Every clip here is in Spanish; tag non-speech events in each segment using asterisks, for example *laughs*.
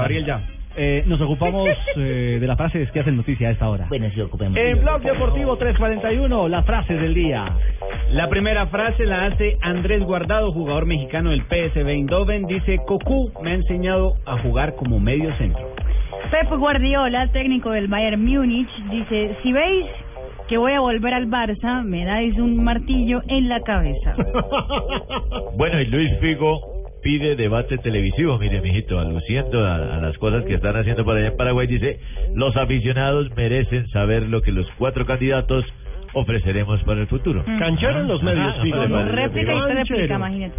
Gabriel ya. Eh, nos ocupamos *laughs* eh, de las frases que hacen noticia a esta hora. Bueno, sí, ocupemos. En Blog Deportivo 341, las frases del día. La primera frase la hace Andrés Guardado, jugador mexicano del PSV Eindhoven. Dice, Cocu me ha enseñado a jugar como medio centro. Pep Guardiola, técnico del Bayern Múnich, dice, si veis que voy a volver al Barça, me dais un martillo en la cabeza. *laughs* *laughs* Bueno, y Luis Figo pide debate televisivo. Mire, mijito, aluciendo a, a las cosas que están haciendo por allá en Paraguay, dice: Los aficionados merecen saber lo que los cuatro candidatos ofreceremos para el futuro. Cancharon los medios, Ah, Figo. no, Como no, réplica y Canchero. réplica, imagínate.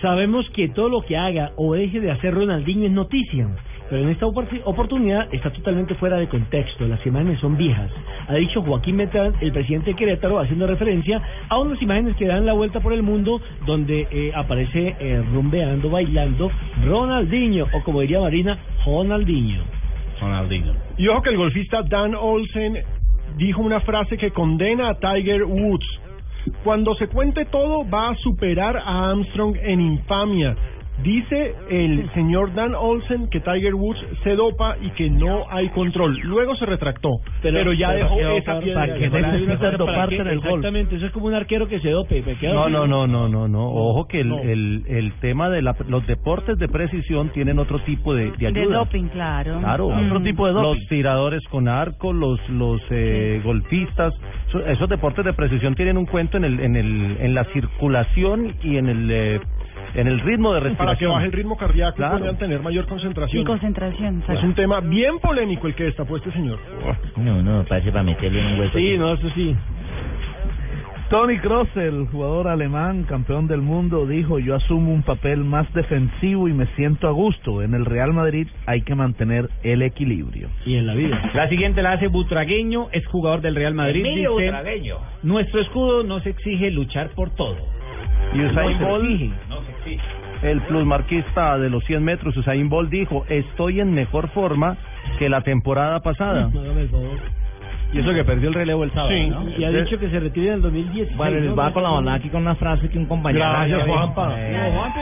Sabemos que todo lo que haga o deje de hacer Ronaldinho es noticia, pero en esta opor- oportunidad está totalmente fuera de contexto. Las imágenes son viejas. Ha dicho Joaquín Metrán, el presidente de Querétaro, haciendo referencia a unas imágenes que dan la vuelta por el mundo donde eh, aparece eh, rumbeando, bailando Ronaldinho, o como diría Marina, Ronaldinho. Ronaldinho. Y ojo que el golfista Dan Olsen dijo una frase que condena a Tiger Woods. Cuando se cuente todo, va a superar a Armstrong en infamia. Dice el señor Dan Olsen que Tiger Woods se dopa y que no hay control. Luego se retractó, pero, ya dejó esa piedra. ¿Para qué ¿Para qué? necesitas doparte en el golf? Exactamente, eso es como un arquero que se dope. me quedo No, no, no, no, no, no. Ojo que el, No. el, el tema de la, los deportes de precisión tienen otro tipo de, de ayuda. De doping, claro. Claro, Mm. otro tipo de Los tiradores con arco, los los eh, golfistas, so- esos deportes de precisión tienen un cuento en el en el en la circulación y en el eh, en el ritmo de Para que respiración. baje el ritmo cardíaco Claro. y puedan tener mayor concentración. Y concentración. Es un tema bien polémico el que destapó este señor. No, no, parece para meterle en un hueco. Sí, no, eso sí. Tony Kroos, el jugador alemán, campeón del mundo, dijo, yo asumo un papel más defensivo y me siento a gusto. En el Real Madrid hay que mantener el equilibrio. Y en la vida. La siguiente la hace Butragueño, es jugador del Real Madrid. Emilio Dice, Butragueño. nuestro escudo nos exige luchar por todo. Y Usain Bolt, el plusmarquista de los 100 metros, Usain Bolt dijo, estoy en mejor forma que la temporada pasada. No. Y eso que perdió el relevo el sábado, Sí. ¿no? Y ha dicho que se retire en el 2010. Bueno, les va con la banda aquí con una frase que un compañero. Gracias, Juanpa. No, Juanpi.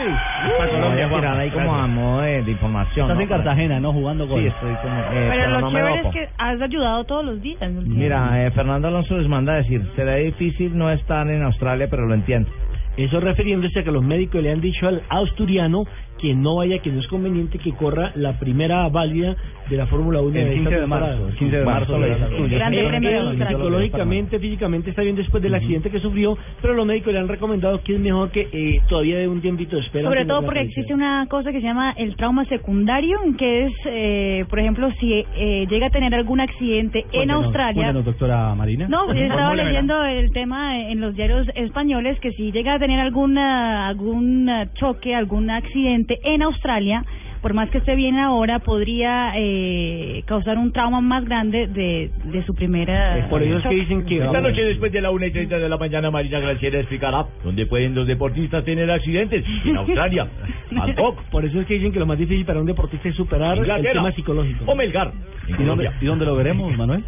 Para Colombia, tirar ahí como a modo de, de información. Estás ¿no? en Cartagena, ¿no? Jugando con Sí, estoy como. eh, Pero lo no chévere es que has ayudado todos los días. Mira, eh, Fernando Alonso les manda a decir: será difícil no estar en Australia, pero lo entiendo. Eso refiriéndose a que los médicos le han dicho al asturiano que no vaya, que no es conveniente que corra la primera válida de la Fórmula 1 El de 15 esta de marzo, el 15 de marzo de. Psicológicamente, físicamente está bien después del accidente que sufrió, pero los médicos le han recomendado que es mejor que eh, todavía de un tiempito de espera. Sobre de todo porque existe una cosa que se llama el trauma secundario, que es, eh, por ejemplo, si eh, llega a tener algún accidente en Australia. cuéntenos, doctora Marina. No, yo estaba Formúlemela. leyendo el tema en los diarios españoles que si llega a tener alguna algún eh, choque, algún accidente en Australia, por más que esté bien ahora, podría eh, causar un trauma más grande de, de su primera. Por eso es que dicen que... Esta noche después de la 1 y 30 de la mañana, Marina Graciela explicará dónde pueden los deportistas tener accidentes. En Australia, *laughs* Bangkok, Por eso es que dicen que lo más difícil para un deportista es superar el tema psicológico. o Melgar. En ¿Y dónde, Colombia. ¿Y dónde lo veremos, Manuel?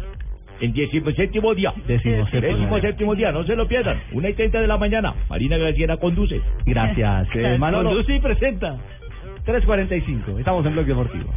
En 17 día. Décimo séptimo día, no se lo pierdan. 1 y 30 de la mañana, Marina Graciela conduce. Gracias. *laughs* Manolo, Conduce y presenta. 3.45. Estamos en Blog Deportivo.